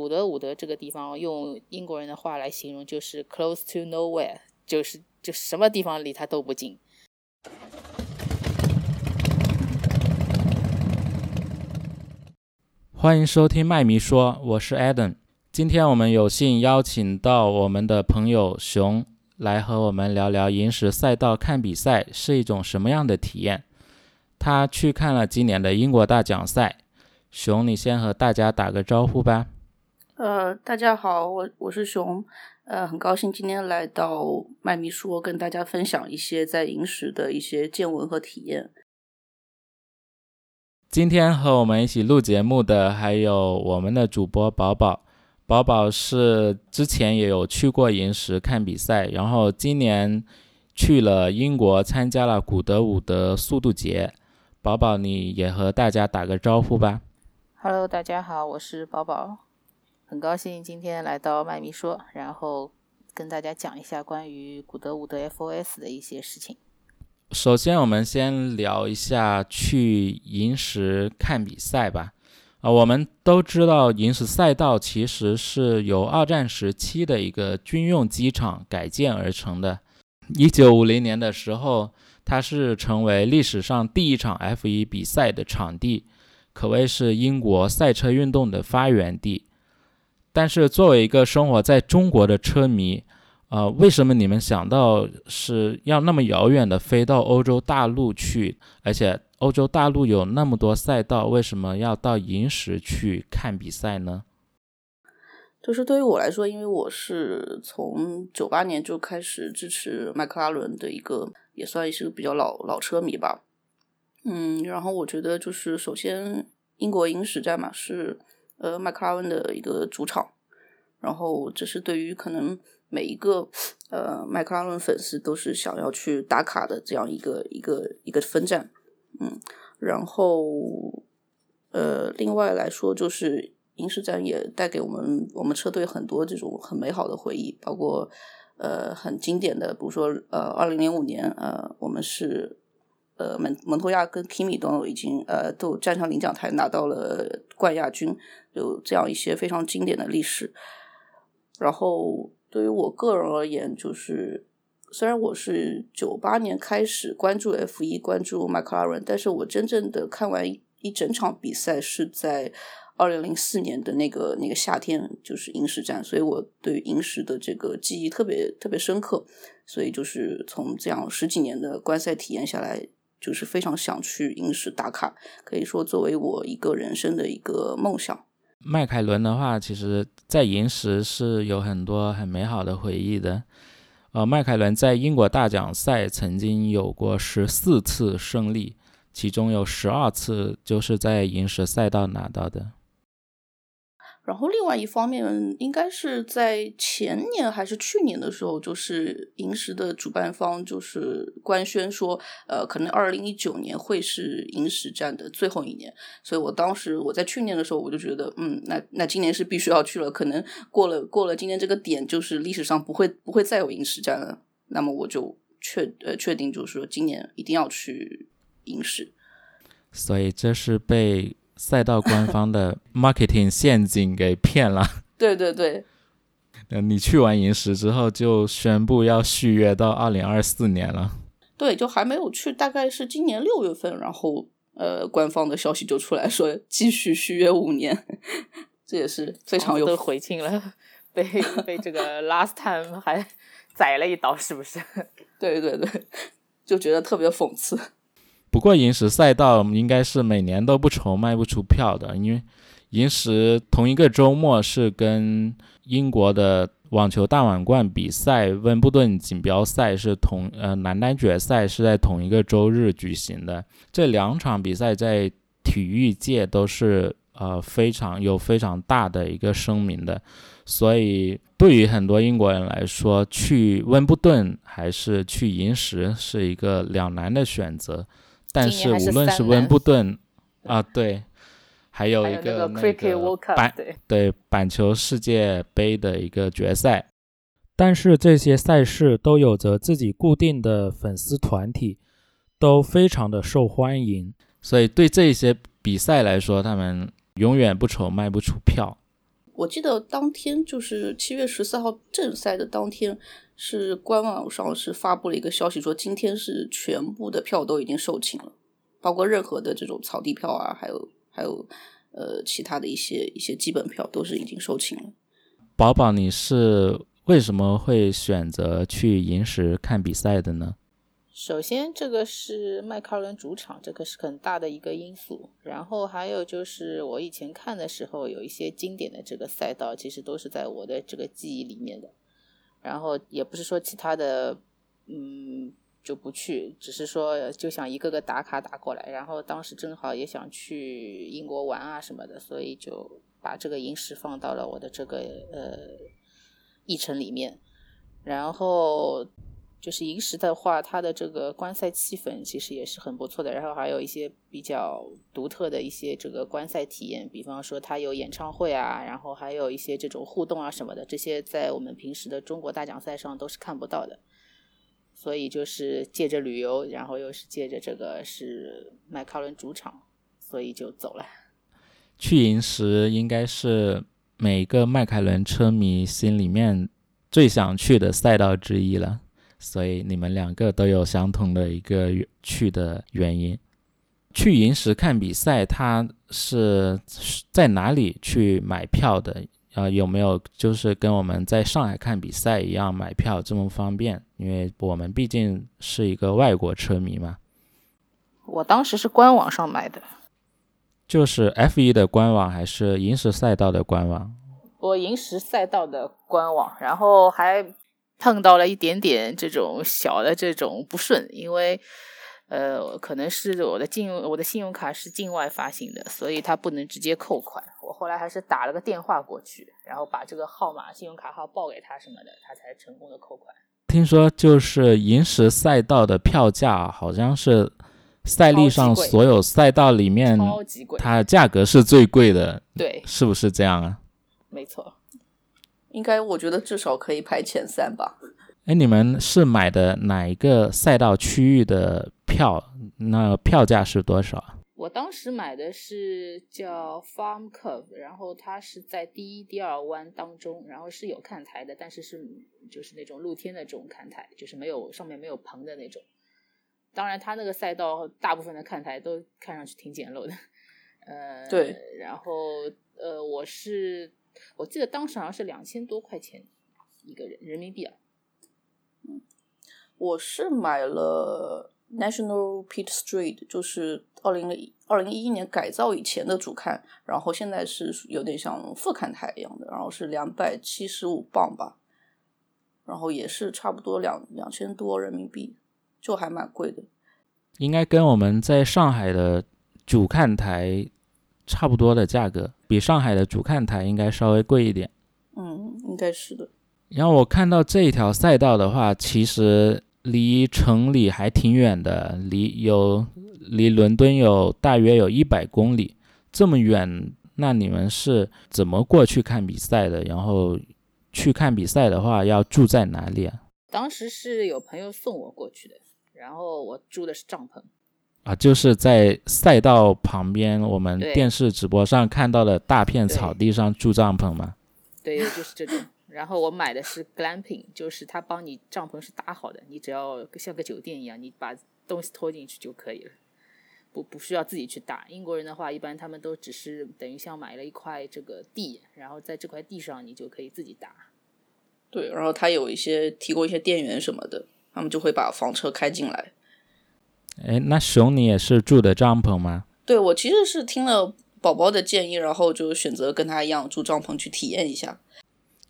古德伍德这个地方，用英国人的话来形容，就是 close to nowhere，就是就什么地方离它都不近。欢迎收听麦迷说，我是 Adam。今天我们有幸邀请到我们的朋友熊来和我们聊聊银石赛道看比赛是一种什么样的体验。他去看了今年的英国大奖赛。熊，你先和大家打个招呼吧。呃，大家好，我我是熊，呃，很高兴今天来到麦咪说，跟大家分享一些在银石的一些见闻和体验。今天和我们一起录节目的还有我们的主播宝宝，宝宝是之前也有去过银石看比赛，然后今年去了英国参加了古德伍德速度节。宝宝，你也和大家打个招呼吧。Hello，大家好，我是宝宝，很高兴今天来到麦咪说，然后跟大家讲一下关于古德伍德 FOS 的一些事情。首先，我们先聊一下去银石看比赛吧。啊，我们都知道银石赛道其实是由二战时期的一个军用机场改建而成的。一九五零年的时候，它是成为历史上第一场 F1 比赛的场地。可谓是英国赛车运动的发源地，但是作为一个生活在中国的车迷，呃，为什么你们想到是要那么遥远的飞到欧洲大陆去？而且欧洲大陆有那么多赛道，为什么要到银石去看比赛呢？就是对于我来说，因为我是从九八年就开始支持迈克拉伦的一个，也算是个比较老老车迷吧。嗯，然后我觉得就是首先英国银石站嘛是呃麦克拉文的一个主场，然后这是对于可能每一个呃麦克拉文粉丝都是想要去打卡的这样一个一个一个分站，嗯，然后呃另外来说就是银石站也带给我们我们车队很多这种很美好的回忆，包括呃很经典的，比如说呃二零零五年呃我们是。呃，蒙蒙托亚跟 Kimi 都已经呃都站上领奖台拿到了冠亚军，有这样一些非常经典的历史。然后对于我个人而言，就是虽然我是九八年开始关注 F 一，关注迈克拉伦，但是我真正的看完一整场比赛是在二零零四年的那个那个夏天，就是银石站，所以我对银石的这个记忆特别特别深刻。所以就是从这样十几年的观赛体验下来。就是非常想去银石打卡，可以说作为我一个人生的一个梦想。迈凯伦的话，其实在银石是有很多很美好的回忆的。呃，迈凯伦在英国大奖赛曾经有过十四次胜利，其中有十二次就是在银石赛道拿到的。然后另外一方面，应该是在前年还是去年的时候，就是银石的主办方就是官宣说，呃，可能二零一九年会是银石站的最后一年。所以我当时我在去年的时候，我就觉得，嗯，那那今年是必须要去了。可能过了过了今年这个点，就是历史上不会不会再有银石站了。那么我就确呃确定，就是说今年一定要去银石。所以这是被。赛道官方的 marketing 陷阱给骗了。对对对，呃，你去完银石之后就宣布要续约到二零二四年了。对，就还没有去，大概是今年六月份，然后呃，官方的消息就出来说继续续约五年，这也是非常有回敬了，被 被这个 last time 还宰了一刀，是不是？对对对，就觉得特别讽刺。不过银石赛道应该是每年都不愁卖不出票的，因为银石同一个周末是跟英国的网球大满贯比赛温布顿锦标赛是同呃男单决赛是在同一个周日举行的，这两场比赛在体育界都是呃非常有非常大的一个声名的，所以对于很多英国人来说，去温布顿还是去银石是一个两难的选择。但是无论是温布顿 啊，对，还有一个那个板对。板球世界杯的一个决赛，但是这些赛事都有着自己固定的粉丝团体，都非常的受欢迎，所以对这些比赛来说，他们永远不愁卖不出票。我记得当天就是七月十四号正赛的当天，是官网上是发布了一个消息，说今天是全部的票都已经售罄了，包括任何的这种草地票啊，还有还有呃其他的一些一些基本票都是已经售罄了。宝宝，你是为什么会选择去银石看比赛的呢？首先，这个是迈凯伦主场，这个是很大的一个因素。然后还有就是，我以前看的时候，有一些经典的这个赛道，其实都是在我的这个记忆里面的。然后也不是说其他的，嗯，就不去，只是说就想一个个打卡打过来。然后当时正好也想去英国玩啊什么的，所以就把这个银石放到了我的这个呃议程里面。然后。就是银石的话，它的这个观赛气氛其实也是很不错的，然后还有一些比较独特的一些这个观赛体验，比方说它有演唱会啊，然后还有一些这种互动啊什么的，这些在我们平时的中国大奖赛上都是看不到的。所以就是借着旅游，然后又是借着这个是迈凯伦主场，所以就走了。去银石应该是每个迈凯伦车迷心里面最想去的赛道之一了。所以你们两个都有相同的一个去的原因。去银石看比赛，他是在哪里去买票的？呃，有没有就是跟我们在上海看比赛一样买票这么方便？因为我们毕竟是一个外国车迷嘛。我当时是官网上买的，就是 F 一的官网还是银石赛道的官网？我银石赛道的官网，然后还。碰到了一点点这种小的这种不顺，因为呃，可能是我的信我的信用卡是境外发行的，所以它不能直接扣款。我后来还是打了个电话过去，然后把这个号码、信用卡号报给他什么的，他才成功的扣款。听说就是银石赛道的票价好像是赛历上所有赛道里面它价格是最贵的，对，是不是这样啊？没错。应该我觉得至少可以排前三吧。哎，你们是买的哪一个赛道区域的票？那票价是多少？我当时买的是叫 Farm Curve，然后它是在第一、第二弯当中，然后是有看台的，但是是就是那种露天的这种看台，就是没有上面没有棚的那种。当然，它那个赛道大部分的看台都看上去挺简陋的。呃，对。然后呃，我是。我记得当时好像是两千多块钱一个人人民币啊。嗯，我是买了 National Pit Street，就是二零零二零一一年改造以前的主看，然后现在是有点像副看台一样的，然后是两百七十五磅吧，然后也是差不多两两千多人民币，就还蛮贵的。应该跟我们在上海的主看台。差不多的价格，比上海的主看台应该稍微贵一点。嗯，应该是的。然后我看到这一条赛道的话，其实离城里还挺远的，离有离伦敦有大约有一百公里，这么远，那你们是怎么过去看比赛的？然后去看比赛的话，要住在哪里啊？当时是有朋友送我过去的，然后我住的是帐篷。啊，就是在赛道旁边，我们电视直播上看到的大片草地上住帐篷吗？对，就是这种。然后我买的是 glamping，就是他帮你帐篷是搭好的，你只要像个酒店一样，你把东西拖进去就可以了，不不需要自己去搭。英国人的话，一般他们都只是等于像买了一块这个地，然后在这块地上你就可以自己搭。对，然后他有一些提供一些电源什么的，他们就会把房车开进来。哎，那熊，你也是住的帐篷吗？对，我其实是听了宝宝的建议，然后就选择跟他一样住帐篷去体验一下。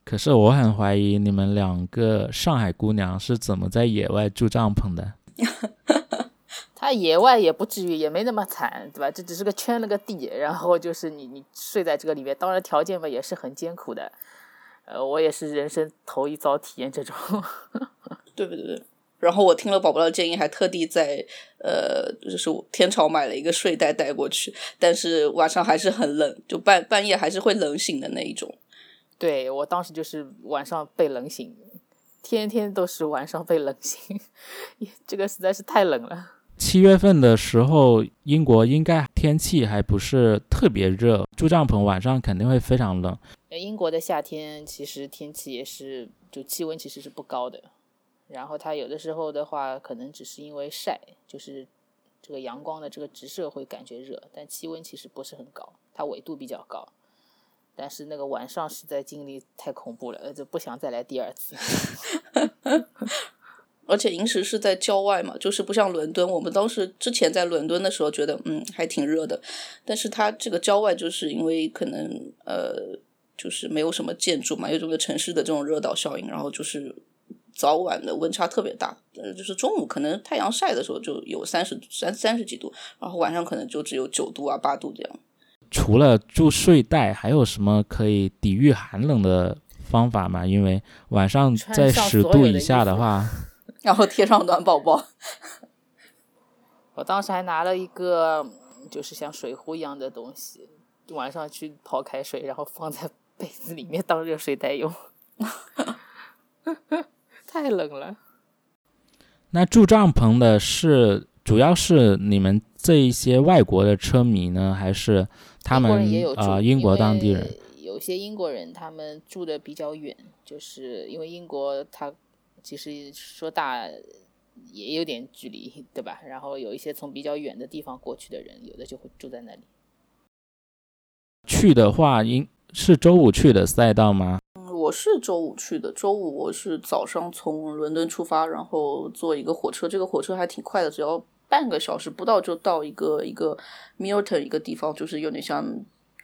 可是我很怀疑你们两个上海姑娘是怎么在野外住帐篷的。他野外也不至于，也没那么惨，对吧？这只是个圈了个地，然后就是你你睡在这个里面，当然条件嘛也是很艰苦的。呃，我也是人生头一遭体验这种。对 对对。然后我听了宝宝的建议，还特地在呃，就是天朝买了一个睡袋带过去，但是晚上还是很冷，就半半夜还是会冷醒的那一种。对我当时就是晚上被冷醒，天天都是晚上被冷醒，这个实在是太冷了。七月份的时候，英国应该天气还不是特别热，住帐篷晚上肯定会非常冷。英国的夏天其实天气也是，就气温其实是不高的。然后它有的时候的话，可能只是因为晒，就是这个阳光的这个直射会感觉热，但气温其实不是很高，它纬度比较高。但是那个晚上实在经历太恐怖了，就不想再来第二次。而且银石是在郊外嘛，就是不像伦敦。我们当时之前在伦敦的时候觉得，嗯，还挺热的。但是它这个郊外，就是因为可能呃，就是没有什么建筑嘛，有这个城市的这种热岛效应，然后就是早晚的温差特别大。呃，就是中午可能太阳晒的时候就有三十三三十几度，然后晚上可能就只有九度啊八度这样。除了住睡袋，还有什么可以抵御寒冷的方法吗？因为晚上在十度以下的话。然后贴上暖宝宝，我当时还拿了一个就是像水壶一样的东西，晚上去泡开水，然后放在被子里面当热水袋用，太冷了。那住帐篷的是主要是你们这一些外国的车迷呢，还是他们啊英国当地人？有些英国人他们住的比较远，就是因为英国它。其实说大也有点距离，对吧？然后有一些从比较远的地方过去的人，有的就会住在那里。去的话，应是周五去的赛道吗？我是周五去的。周五我是早上从伦敦出发，然后坐一个火车，这个火车还挺快的，只要半个小时不到就到一个一个 Milton 一个地方，就是有点像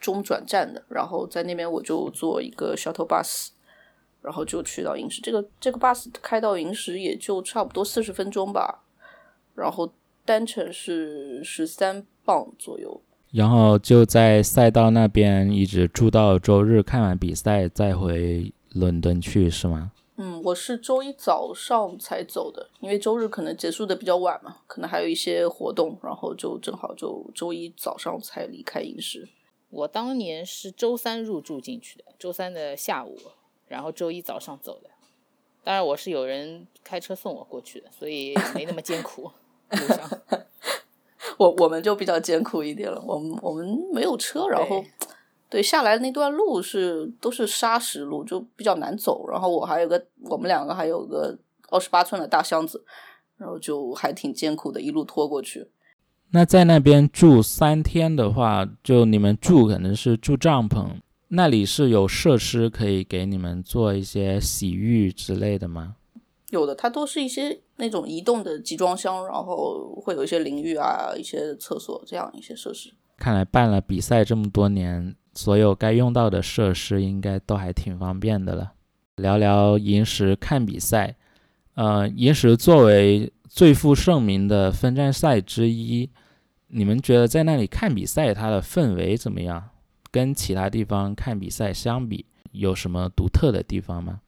中转站的。然后在那边我就坐一个 shuttle bus。然后就去到银石，这个这个 bus 开到银石也就差不多四十分钟吧，然后单程是十三磅左右。然后就在赛道那边一直住到周日看完比赛再回伦敦去是吗？嗯，我是周一早上才走的，因为周日可能结束的比较晚嘛，可能还有一些活动，然后就正好就周一早上才离开影视。我当年是周三入住进去的，周三的下午。然后周一早上走的，当然我是有人开车送我过去的，所以没那么艰苦。路上，我我们就比较艰苦一点了。我们我们没有车，然后对下来那段路是都是砂石路，就比较难走。然后我还有个，我们两个还有个二十八寸的大箱子，然后就还挺艰苦的，一路拖过去。那在那边住三天的话，就你们住可能是住帐篷。那里是有设施可以给你们做一些洗浴之类的吗？有的，它都是一些那种移动的集装箱，然后会有一些淋浴啊、一些厕所这样一些设施。看来办了比赛这么多年，所有该用到的设施应该都还挺方便的了。聊聊银石看比赛，呃，银石作为最负盛名的分站赛之一，你们觉得在那里看比赛，它的氛围怎么样？跟其他地方看比赛相比，有什么独特的地方吗？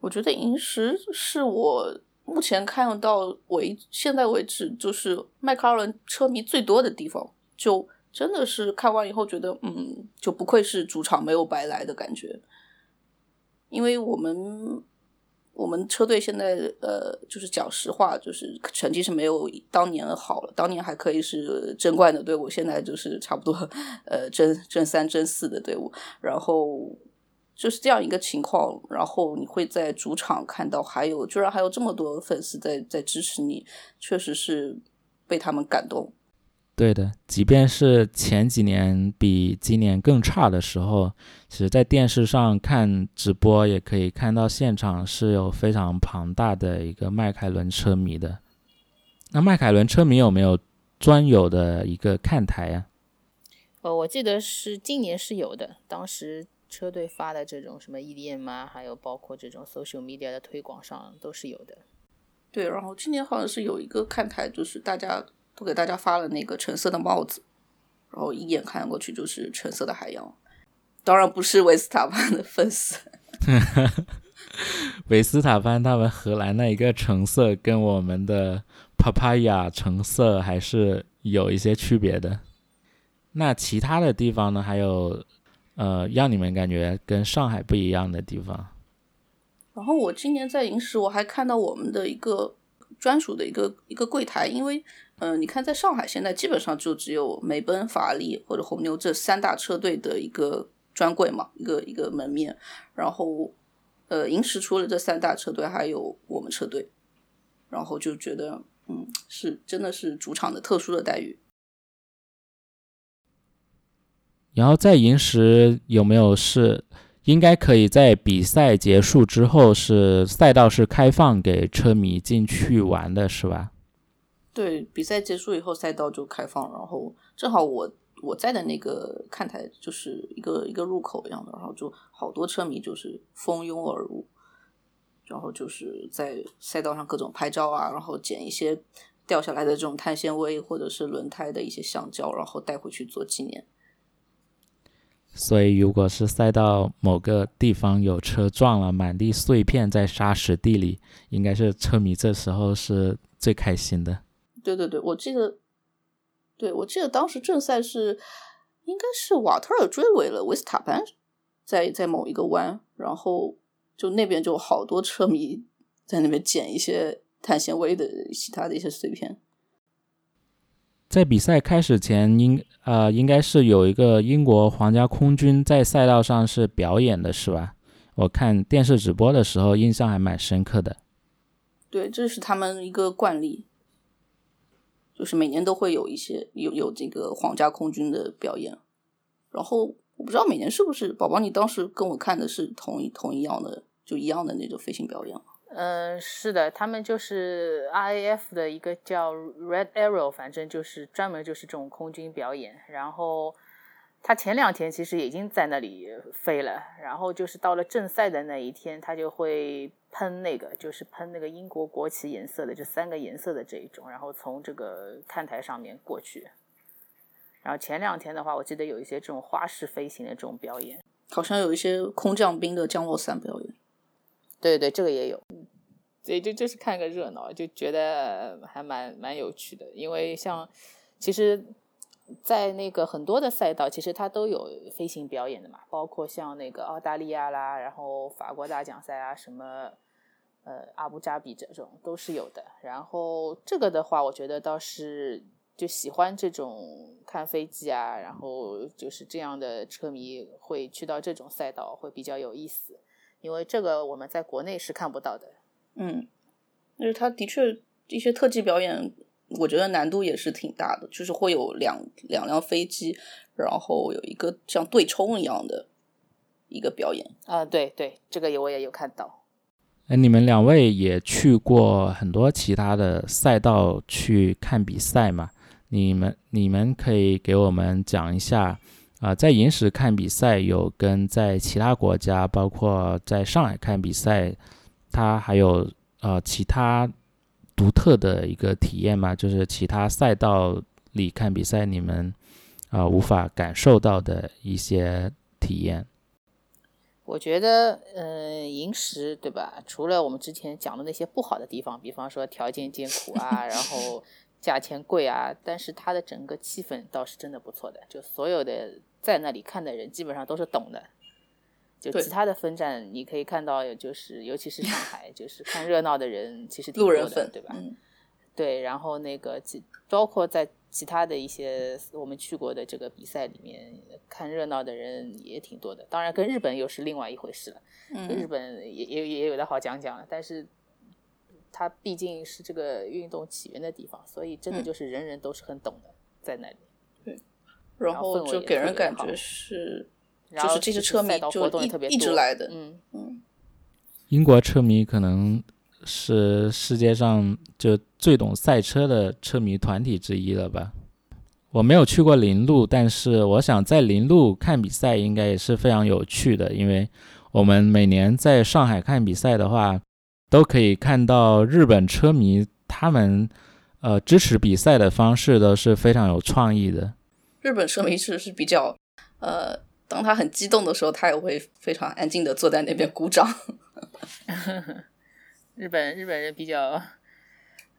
我觉得银石是我目前看到为现在为止就是迈凯伦车迷最多的地方，就真的是看完以后觉得，嗯，就不愧是主场没有白来的感觉，因为我们。我们车队现在呃，就是讲实话，就是成绩是没有当年好了。当年还可以是争冠的队伍，现在就是差不多呃争争三争四的队伍。然后就是这样一个情况。然后你会在主场看到，还有居然还有这么多粉丝在在支持你，确实是被他们感动。对的，即便是前几年比今年更差的时候，其实，在电视上看直播也可以看到现场是有非常庞大的一个迈凯伦车迷的。那迈凯伦车迷有没有专有的一个看台呀？呃，我记得是今年是有的，当时车队发的这种什么 EDM 啊，还有包括这种 social media 的推广上都是有的。对，然后今年好像是有一个看台，就是大家。都给大家发了那个橙色的帽子，然后一眼看过去就是橙色的海洋。当然不是维斯塔潘的粉丝。维斯塔潘他们荷兰那一个橙色跟我们的 papaya 橙色还是有一些区别的。那其他的地方呢？还有呃，让你们感觉跟上海不一样的地方？然后我今年在银石，我还看到我们的一个专属的一个一个柜台，因为。嗯，你看，在上海现在基本上就只有梅奔、法拉利或者红牛这三大车队的一个专柜嘛，一个一个门面。然后，呃，银石除了这三大车队，还有我们车队。然后就觉得，嗯，是真的是主场的特殊的待遇。然后在银石有没有是应该可以在比赛结束之后是赛道是开放给车迷进去玩的，是吧？对，比赛结束以后，赛道就开放，然后正好我我在的那个看台就是一个一个入口一样的，然后就好多车迷就是蜂拥而入，然后就是在赛道上各种拍照啊，然后捡一些掉下来的这种碳纤维或者是轮胎的一些橡胶，然后带回去做纪念。所以，如果是赛道某个地方有车撞了，满地碎片在沙石地里，应该是车迷这时候是最开心的。对对对，我记得，对我记得当时正赛是应该是瓦特尔追尾了维斯塔潘，在在某一个弯，然后就那边就好多车迷在那边捡一些碳纤维的其他的一些碎片。在比赛开始前，应呃应该是有一个英国皇家空军在赛道上是表演的，是吧？我看电视直播的时候，印象还蛮深刻的。对，这是他们一个惯例。就是每年都会有一些有有这个皇家空军的表演，然后我不知道每年是不是宝宝，你当时跟我看的是同一同一样的就一样的那种飞行表演嗯，是的，他们就是 RAF 的一个叫 Red Arrow，反正就是专门就是这种空军表演，然后。他前两天其实已经在那里飞了，然后就是到了正赛的那一天，他就会喷那个，就是喷那个英国国旗颜色的这三个颜色的这一种，然后从这个看台上面过去。然后前两天的话，我记得有一些这种花式飞行的这种表演，好像有一些空降兵的降落伞表演。对对，这个也有，所以就就是看个热闹，就觉得还蛮蛮有趣的，因为像其实。在那个很多的赛道，其实它都有飞行表演的嘛，包括像那个澳大利亚啦，然后法国大奖赛啊，什么呃阿布扎比这种都是有的。然后这个的话，我觉得倒是就喜欢这种看飞机啊，然后就是这样的车迷会去到这种赛道会比较有意思，因为这个我们在国内是看不到的。嗯，就是它的确一些特技表演。我觉得难度也是挺大的，就是会有两两辆飞机，然后有一个像对冲一样的一个表演啊，对对，这个也我也有看到。哎，你们两位也去过很多其他的赛道去看比赛嘛？你们你们可以给我们讲一下啊，在银石看比赛有跟在其他国家，包括在上海看比赛，它还有呃其他。独特的一个体验嘛？就是其他赛道里看比赛，你们啊无法感受到的一些体验。我觉得，嗯，银石对吧？除了我们之前讲的那些不好的地方，比方说条件艰苦啊，然后价钱贵啊，但是它的整个气氛倒是真的不错的。就所有的在那里看的人，基本上都是懂的。就其他的分站，你可以看到，就是尤其是上海，就是看热闹的人其实挺多的，对吧？对，然后那个其包括在其他的一些我们去过的这个比赛里面，看热闹的人也挺多的。当然，跟日本又是另外一回事了。嗯，日本也也也有的好讲讲了，但是它毕竟是这个运动起源的地方，所以真的就是人人都是很懂的，在那里。对，然后就给人感觉是。就是这些车迷就一一直来的，嗯嗯。英国车迷可能是世界上就最懂赛车的车迷团体之一了吧？我没有去过林路，但是我想在林路看比赛应该也是非常有趣的，因为我们每年在上海看比赛的话，都可以看到日本车迷他们呃支持比赛的方式都是非常有创意的。日本车迷是是比较呃。当他很激动的时候，他也会非常安静的坐在那边鼓掌。日本日本人比较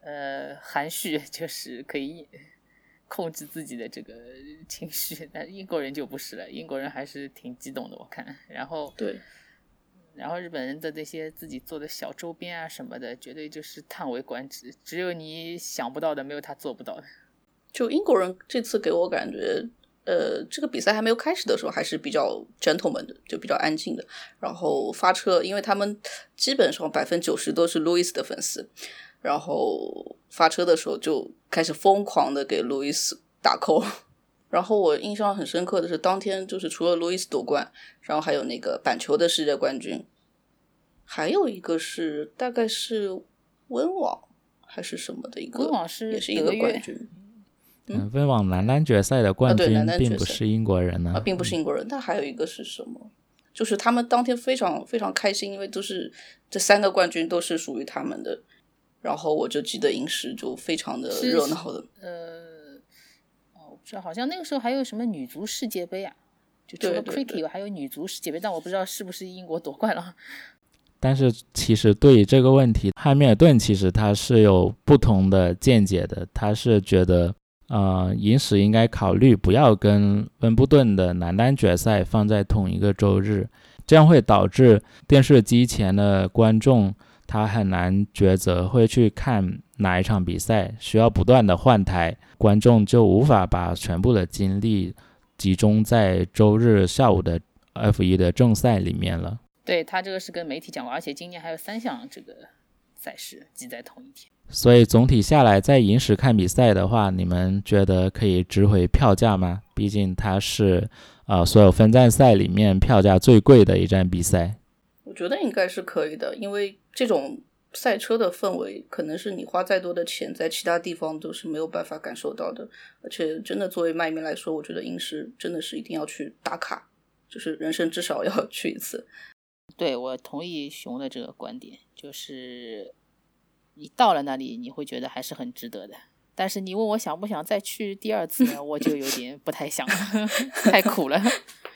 呃含蓄，就是可以控制自己的这个情绪，但英国人就不是了，英国人还是挺激动的，我看。然后对，然后日本人的那些自己做的小周边啊什么的，绝对就是叹为观止，只有你想不到的，没有他做不到的。就英国人这次给我感觉，呃，这个比赛还没有开始的时候还是比较 gentleman 的，就比较安静的。然后发车，因为他们基本上百分之九十都是路易斯的粉丝，然后发车的时候就开始疯狂的给路易斯打 call。然后我印象很深刻的是，当天就是除了路易斯夺冠，然后还有那个板球的世界冠军，还有一个是大概是温网还是什么的一个，温网是也是一个冠军。嗯，温网男单决赛的冠军并不是英国人呢，啊，并不是英国人。但还有一个是什么？就是他们当天非常非常开心，因为都是这三个冠军都是属于他们的。然后我就记得银石就非常的热闹的，呃。哦，说，好像那个时候还有什么女足世界杯啊？就除了 cricket 还有女足世界杯，但我不知道是不是英国夺冠了。但是其实对于这个问题，汉密尔顿其实他是有不同的见解的。他是觉得，呃，银石应该考虑不要跟温布顿的男单决赛放在同一个周日，这样会导致电视机前的观众他很难抉择会去看哪一场比赛，需要不断的换台。观众就无法把全部的精力集中在周日下午的 F 一的正赛里面了。对他这个是跟媒体讲过，而且今年还有三项这个赛事挤在同一天。所以总体下来，在银石看比赛的话，你们觉得可以值回票价吗？毕竟它是呃所有分站赛里面票价最贵的一站比赛。我觉得应该是可以的，因为这种。赛车的氛围，可能是你花再多的钱，在其他地方都是没有办法感受到的。而且，真的作为麦迷来说，我觉得银石真的是一定要去打卡，就是人生至少要去一次。对，我同意熊的这个观点，就是你到了那里，你会觉得还是很值得的。但是你问我想不想再去第二次呢，我就有点不太想了，太苦了。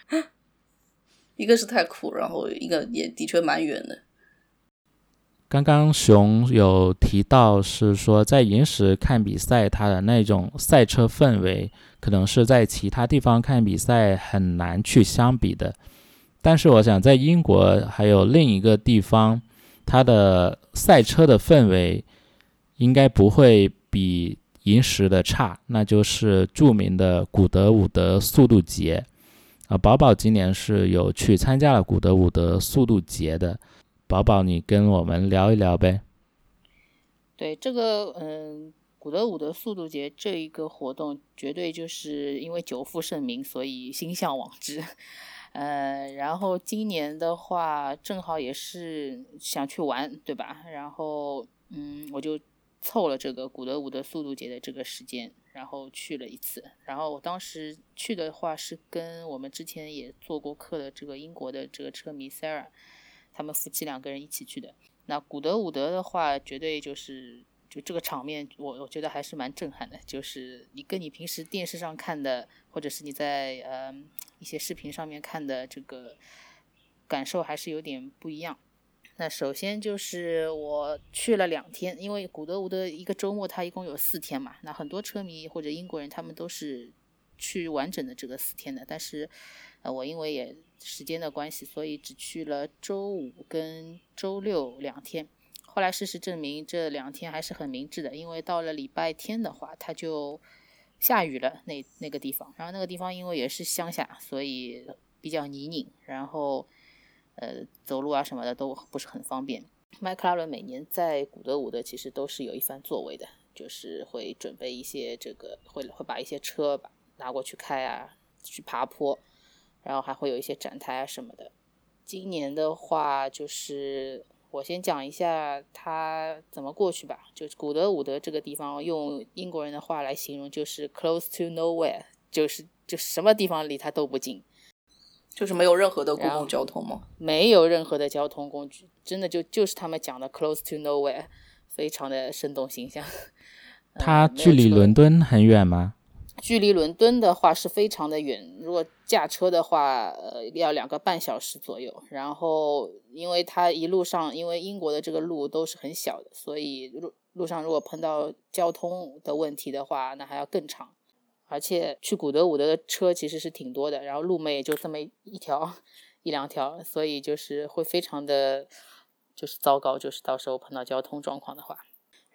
一个是太苦，然后一个也的确蛮远的。刚刚熊有提到，是说在银石看比赛，它的那种赛车氛围，可能是在其他地方看比赛很难去相比的。但是我想，在英国还有另一个地方，它的赛车的氛围应该不会比银石的差，那就是著名的古德伍德速度节。啊，宝宝今年是有去参加了古德伍德速度节的。宝宝，你跟我们聊一聊呗。对这个，嗯，古德伍德速度节这一个活动，绝对就是因为久负盛名，所以心向往之。呃，然后今年的话，正好也是想去玩，对吧？然后，嗯，我就凑了这个古德伍德速度节的这个时间，然后去了一次。然后我当时去的话，是跟我们之前也做过客的这个英国的这个车迷 Sarah。他们夫妻两个人一起去的。那古德伍德的话，绝对就是这个场面，我我觉得还是蛮震撼的。就是你跟你平时电视上看的，或者是你在呃一些视频上面看的这个感受还是有点不一样。那首先就是我去了两天，因为古德伍德一个周末它一共有四天嘛。那很多车迷或者英国人他们都是去完整的这个四天的，但是呃我因为也。时间的关系，所以只去了周五跟周六两天。后来事实证明，这两天还是很明智的，因为到了礼拜天的话，它就下雨了。那那个地方，然后那个地方因为也是乡下，所以比较泥泞，然后呃走路啊什么的都不是很方便。麦克拉伦每年在古德伍德其实都是有一番作为的，就是会准备一些这个，会会把一些车吧拿过去开啊，去爬坡。然后还会有一些展台啊什么的。今年的话，就是我先讲一下他怎么过去吧。就是古德伍德这个地方，用英国人的话来形容，就是 close to nowhere，就是就什么地方离他都不近，就是没有任何的公共交通吗？没有任何的交通工具，真的就就是他们讲的 close to nowhere，非常的生动形象。它距离伦敦很远吗？距离伦敦的话是非常的远，如果驾车的话，呃，要两个半小时左右。然后，因为它一路上，因为英国的这个路都是很小的，所以路路上如果碰到交通的问题的话，那还要更长。而且去古德伍德的车其实是挺多的，然后路嘛也就这么一条 一两条，所以就是会非常的就是糟糕，就是到时候碰到交通状况的话。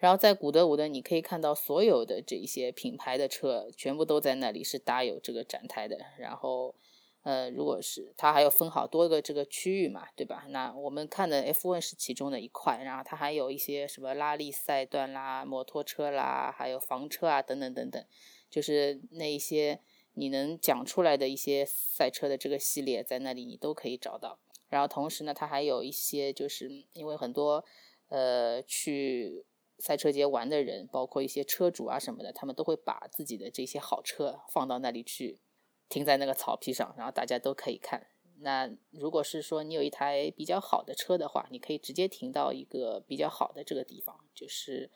然后在古德伍德，你可以看到所有的这一些品牌的车全部都在那里是搭有这个展台的。然后，呃，如果是它还有分好多个这个区域嘛，对吧？那我们看的 F1 是其中的一块，然后它还有一些什么拉力赛段啦、摩托车啦，还有房车啊等等等等，就是那一些你能讲出来的一些赛车的这个系列，在那里你都可以找到。然后同时呢，它还有一些就是因为很多呃去。赛车节玩的人，包括一些车主啊什么的，他们都会把自己的这些好车放到那里去，停在那个草皮上，然后大家都可以看。那如果是说你有一台比较好的车的话，你可以直接停到一个比较好的这个地方，就是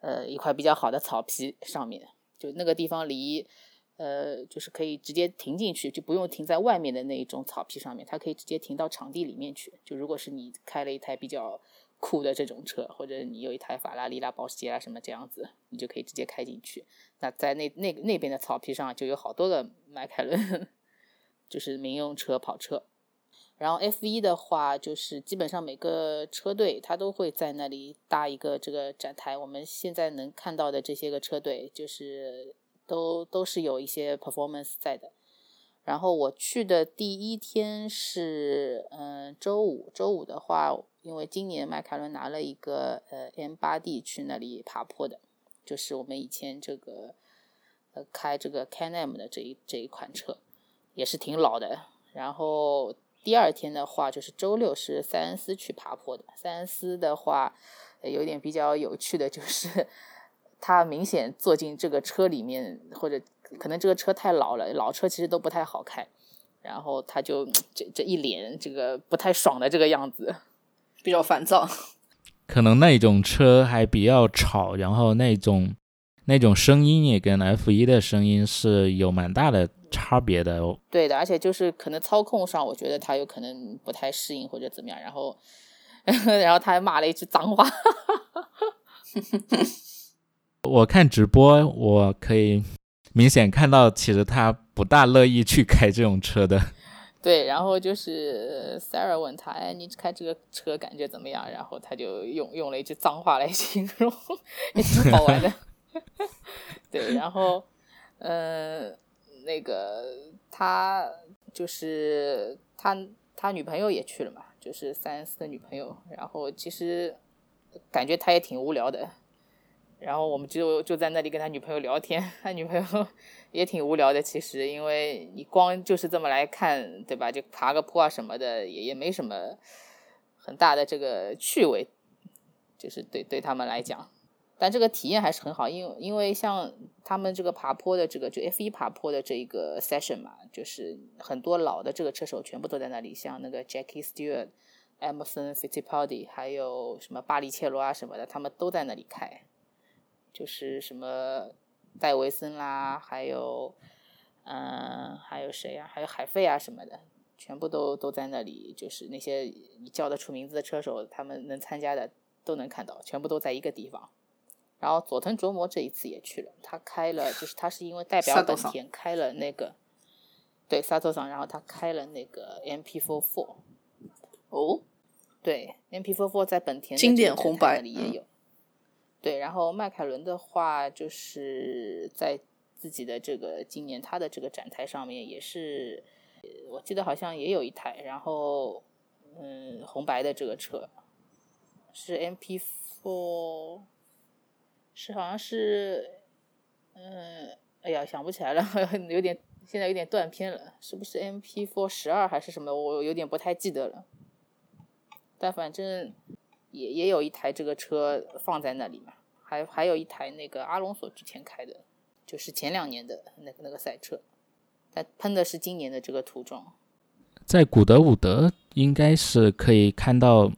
呃一块比较好的草皮上面，就那个地方离呃就是可以直接停进去，就不用停在外面的那一种草皮上面，它可以直接停到场地里面去。就如果是你开了一台比较。酷的这种车，或者你有一台法拉利啦、保时捷啦什么这样子，你就可以直接开进去。那在那那那边的草皮上就有好多个迈凯伦，就是民用车、跑车。然后 F 一的话，就是基本上每个车队它都会在那里搭一个这个展台。我们现在能看到的这些个车队，就是都都是有一些 performance 在的。然后我去的第一天是嗯周五，周五的话。因为今年迈凯伦拿了一个呃 M8D 去那里爬坡的，就是我们以前这个呃开这个 Can-Am 的这一这一款车，也是挺老的。然后第二天的话，就是周六是塞恩斯去爬坡的。塞恩斯的话，有点比较有趣的就是，他明显坐进这个车里面，或者可能这个车太老了，老车其实都不太好开。然后他就 这这一脸这个不太爽的这个样子。比较烦躁，可能那种车还比较吵，然后那种那种声音也跟 F 一的声音是有蛮大的差别的哦。对的，而且就是可能操控上，我觉得他有可能不太适应或者怎么样，然后 然后他还骂了一句脏话。我看直播，我可以明显看到，其实他不大乐意去开这种车的。对，然后就是 Sarah 问他，哎，你开这个车感觉怎么样？然后他就用用了一句脏话来形容，也挺好玩的。对，然后，呃，那个他就是他他女朋友也去了嘛，就是塞恩斯的女朋友。然后其实感觉他也挺无聊的。然后我们就就在那里跟他女朋友聊天，他女朋友也挺无聊的，其实，因为你光就是这么来看，对吧？就爬个坡啊什么的，也也没什么很大的这个趣味，就是对对他们来讲，但这个体验还是很好，因为因为像他们这个爬坡的这个就 F 一爬坡的这一个 session 嘛，就是很多老的这个车手全部都在那里，像那个 Jackie Stewart、Emerson Fittipaldi，还有什么巴里切罗啊什么的，他们都在那里开。就是什么戴维森啦，还有，嗯，还有谁呀？还有海费啊什么的，全部都都在那里。就是那些你叫得出名字的车手，他们能参加的都能看到，全部都在一个地方。然后佐藤琢磨这一次也去了，他开了，就是他是因为代表本田开了那个，对，萨托桑，然后他开了那个 MP44。哦，对，MP44 在本田经典红白里也有。对，然后迈凯伦的话，就是在自己的这个今年他的这个展台上面也是，我记得好像也有一台，然后嗯，红白的这个车是 MP4，是好像是，嗯，哎呀，想不起来了，有点现在有点断片了，是不是 MP4 十二还是什么？我有点不太记得了，但反正。也也有一台这个车放在那里嘛，还还有一台那个阿隆索之前开的，就是前两年的那个那个赛车，它喷的是今年的这个涂装。在古德伍德应该是可以看到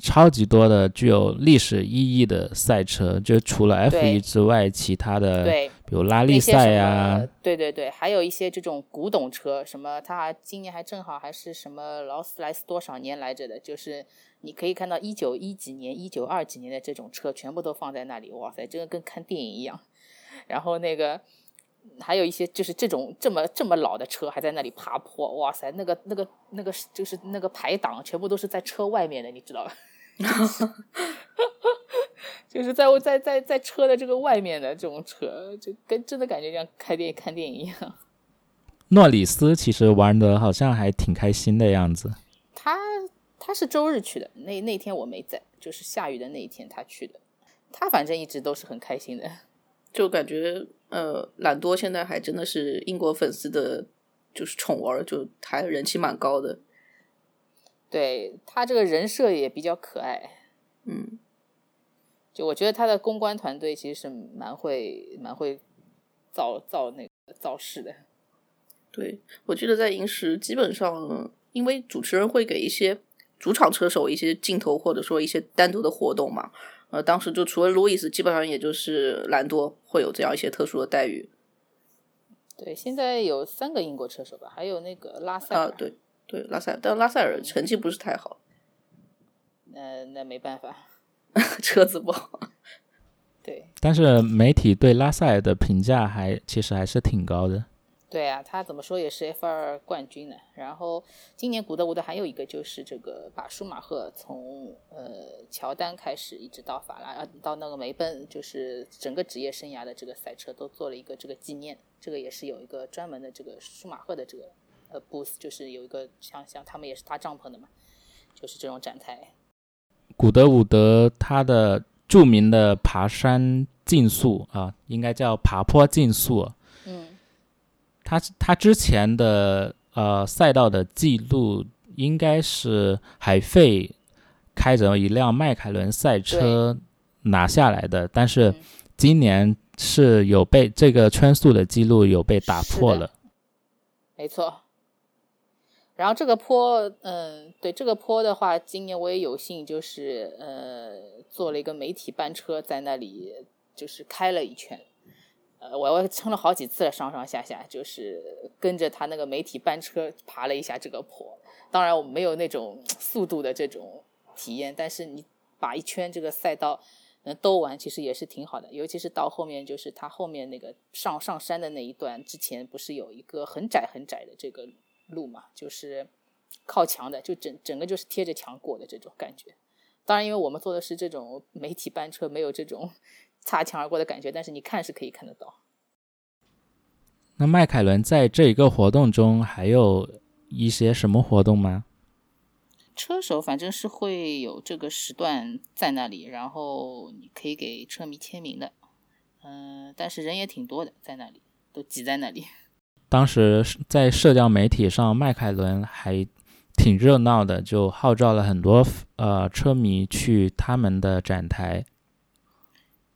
超级多的具有历史意义的赛车，就除了 F 一之外，其他的对，比如拉力赛呀，对对对，还有一些这种古董车，什么它今年还正好还是什么劳斯莱斯多少年来着的，就是。你可以看到一九一几年、一九二几年的这种车，全部都放在那里。哇塞，这个跟看电影一样。然后那个还有一些就是这种这么这么老的车还在那里爬坡。哇塞，那个那个那个就是那个排档全部都是在车外面的，你知道吧？就是在我在在在车的这个外面的这种车，就跟真的感觉像开电看电影一样。诺里斯其实玩的好像还挺开心的样子。他他是周日去的，那那天我没在，就是下雨的那一天他去的。他反正一直都是很开心的，就感觉呃，懒多现在还真的是英国粉丝的，就是宠儿，就还人气蛮高的。对他这个人设也比较可爱，嗯，就我觉得他的公关团队其实是蛮会蛮会造造那个造势的。对，我记得在银石基本上，因为主持人会给一些主场车手一些镜头，或者说一些单独的活动嘛。呃，当时就除了路易斯，基本上也就是兰多会有这样一些特殊的待遇。对，现在有三个英国车手吧，还有那个拉塞尔。啊，对。对拉塞尔，但拉塞尔成绩不是太好。那那没办法，车子不好。对。但是媒体对拉塞尔的评价还其实还是挺高的。对啊，他怎么说也是 F 二冠军呢。然后今年古德伍德还有一个就是这个把舒马赫从呃乔丹开始一直到法拉到那个梅奔，就是整个职业生涯的这个赛车都做了一个这个纪念。这个也是有一个专门的这个舒马赫的这个。呃，booth 就是有一个像像他们也是搭帐篷的嘛，就是这种展台。古德伍德他的著名的爬山竞速啊，应该叫爬坡竞速。嗯。他他之前的呃赛道的记录应该是海费开着一辆迈凯伦赛车拿下来的，但是今年是有被这个圈速的记录有被打破了。没错。然后这个坡，嗯，对这个坡的话，今年我也有幸就是呃坐了一个媒体班车在那里就是开了一圈，呃，我我撑了好几次了，上上下下就是跟着他那个媒体班车爬了一下这个坡。当然我没有那种速度的这种体验，但是你把一圈这个赛道能兜完，其实也是挺好的。尤其是到后面，就是它后面那个上上山的那一段，之前不是有一个很窄很窄的这个。路嘛，就是靠墙的，就整整个就是贴着墙过的这种感觉。当然，因为我们坐的是这种媒体班车，没有这种 擦墙而过的感觉，但是你看是可以看得到。那迈凯伦在这一个活动中还有一些什么活动吗？车手反正是会有这个时段在那里，然后你可以给车迷签名的。嗯，但是人也挺多的，在那里都挤在那里。当时在社交媒体上，迈凯伦还挺热闹的，就号召了很多呃车迷去他们的展台。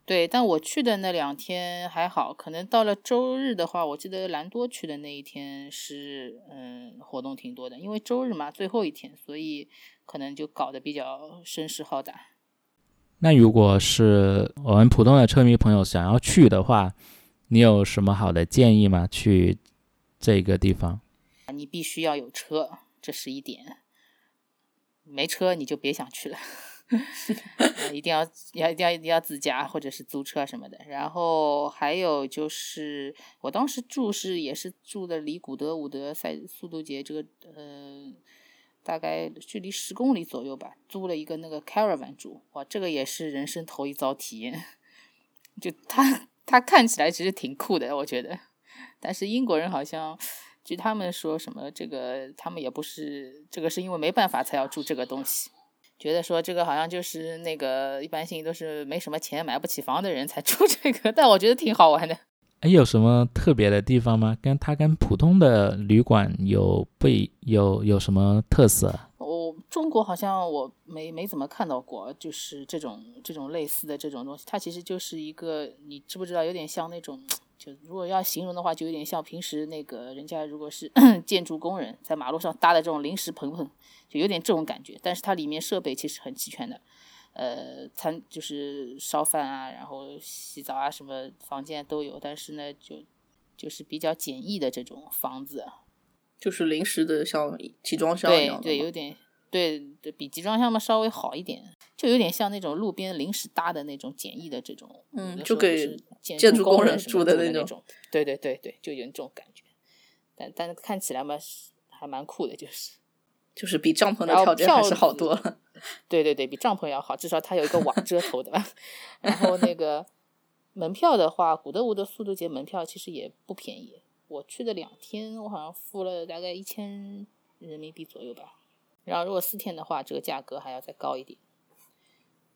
对，但我去的那两天还好，可能到了周日的话，我记得兰多去的那一天是嗯活动挺多的，因为周日嘛最后一天，所以可能就搞得比较声势浩大。那如果是我们普通的车迷朋友想要去的话，你有什么好的建议吗？去？这个地方，你必须要有车，这是一点。没车你就别想去了，一定要要一定要一定要自驾或者是租车什么的。然后还有就是，我当时住是也是住的离古德伍德赛速度节这个呃大概距离十公里左右吧，租了一个那个 caravan 住，哇，这个也是人生头一遭体验。就他他看起来其实挺酷的，我觉得。但是英国人好像，据他们说什么这个，他们也不是这个，是因为没办法才要住这个东西，觉得说这个好像就是那个一般性都是没什么钱买不起房的人才住这个，但我觉得挺好玩的。哎，有什么特别的地方吗？跟它跟普通的旅馆有不有有什么特色？我中国好像我没没怎么看到过，就是这种这种类似的这种东西，它其实就是一个，你知不知道？有点像那种。就如果要形容的话，就有点像平时那个人家如果是 建筑工人在马路上搭的这种临时棚棚，就有点这种感觉。但是它里面设备其实很齐全的，呃，餐就是烧饭啊，然后洗澡啊，什么房间都有。但是呢，就就是比较简易的这种房子，就是临时的像集装箱一样对对，有点。对对，比集装箱嘛稍微好一点，就有点像那种路边临时搭的那种简易的这种，嗯，就给建筑工人住的那种。对对对对，就有这种感觉。但但是看起来嘛，还蛮酷的，就是。就是比帐篷的条件还是好多了。对对对，比帐篷要好，至少它有一个网遮头的。然后那个门票的话，古德伍的速度节门票其实也不便宜，我去的两天，我好像付了大概一千人民币左右吧。然后如果四天的话，这个价格还要再高一点。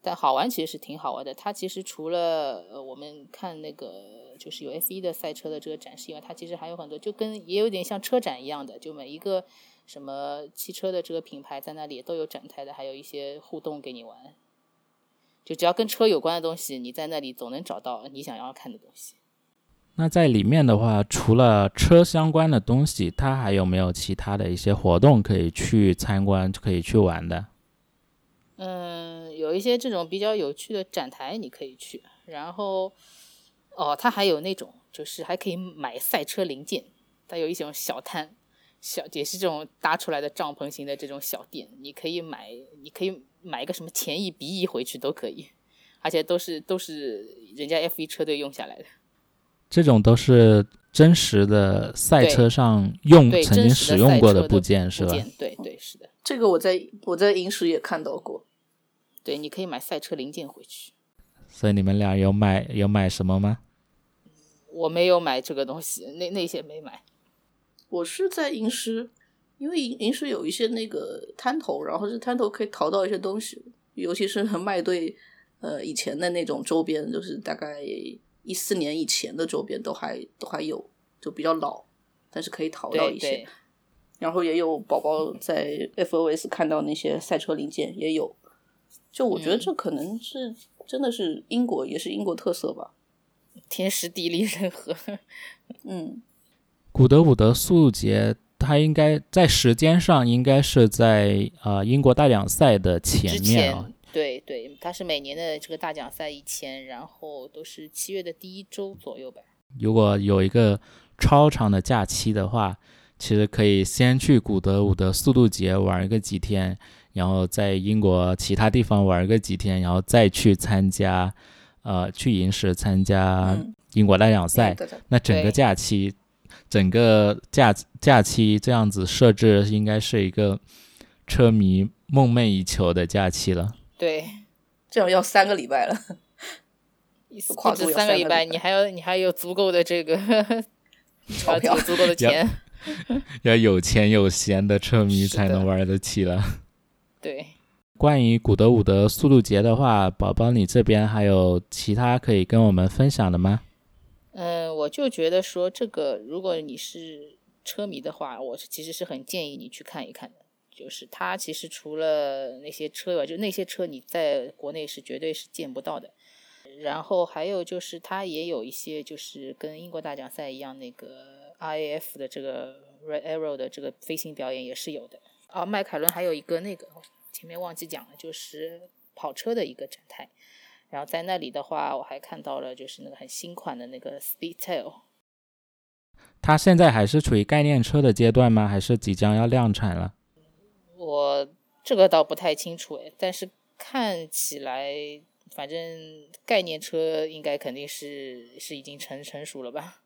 但好玩其实是挺好玩的，它其实除了呃我们看那个就是有 F 1的赛车的这个展示以外，它其实还有很多，就跟也有点像车展一样的，就每一个什么汽车的这个品牌在那里都有展台的，还有一些互动给你玩。就只要跟车有关的东西，你在那里总能找到你想要看的东西。那在里面的话，除了车相关的东西，它还有没有其他的一些活动可以去参观、可以去玩的？嗯，有一些这种比较有趣的展台你可以去，然后哦，它还有那种就是还可以买赛车零件，它有一种小摊，小也是这种搭出来的帐篷型的这种小店，你可以买，你可以买一个什么前翼、鼻翼回去都可以，而且都是都是人家 F 1车队用下来的，这种都是真实的赛车上用，曾经使用过的部件是吧？对对是的，这个我在我在银石也看到过，对，你可以买赛车零件回去。所以你们俩有买有买什么吗？我没有买这个东西，那那些没买。我是在银石，因为银银石有一些那个摊头，然后这摊头可以淘到一些东西，尤其是卖对呃以前的那种周边，就是大概一四年以前的周边都还都还有，就比较老，但是可以淘到一些。然后也有宝宝在 FOS 看到那些赛车零件也有，就我觉得嗯这可能是、真的是英国，也是英国特色吧。天时地利人和。嗯，古德伍德速度节，它应该在时间上应该是在呃英国大奖赛的前面啊、前，对对，它是每年的这个大奖赛以前，然后都是七月的第一周左右吧。如果有一个超长的假期的话，其实可以先去古德伍德速度节玩个几天，然后在英国其他地方玩个几天，然后再去参加，呃，去银石参加嗯英国大奖赛。那整个假期，整个假假期这样子设置，应该是一个车迷梦寐以求的假期了。对，这样要三个礼拜了。跨不止度有三个礼拜，你还有你还有足够的这个 钞票 有足够的钱。要有钱有闲的车迷才能玩得起了。对，关于古德伍德速度节的话，宝宝你这边还有其他可以跟我们分享的吗？嗯，我就觉得说这个，如果你是车迷的话，我是其实是很建议你去看一看的。就是它其实除了那些车以外，就那些车你在国内是绝对是见不到的。然后还有就是它也有一些就是跟英国大奖赛一样，那个 RAF 的这个 Red Arrow 的这个飞行表演也是有的。啊，迈凯伦还有一个那个前面忘记讲了，就是跑车的一个展台。然后在那里的话，我还看到了就是那个很新款的那个 Speedtail，它现在还是处于概念车的阶段吗？还是即将要量产了？我这个倒不太清楚哎，但是看起来，反正概念车应该肯定是是已经成成熟了吧。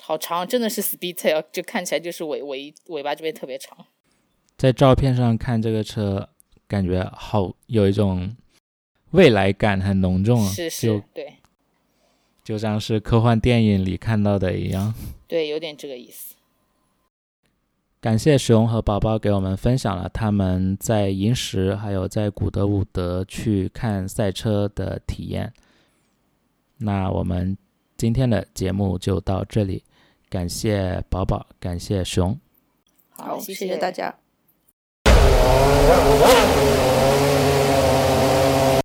好长，真的是 Speedtail，就看起来就是尾尾尾巴这边特别长。在照片上看这个车，感觉好有一种未来感很浓重啊，是是，对就像是科幻电影里看到的一样。对，有点这个意思。感谢熊和宝宝给我们分享了他们在银石还有在古德伍德去看赛车的体验。那我们今天的节目就到这里，感谢宝宝，感谢熊。好，谢谢谢大家。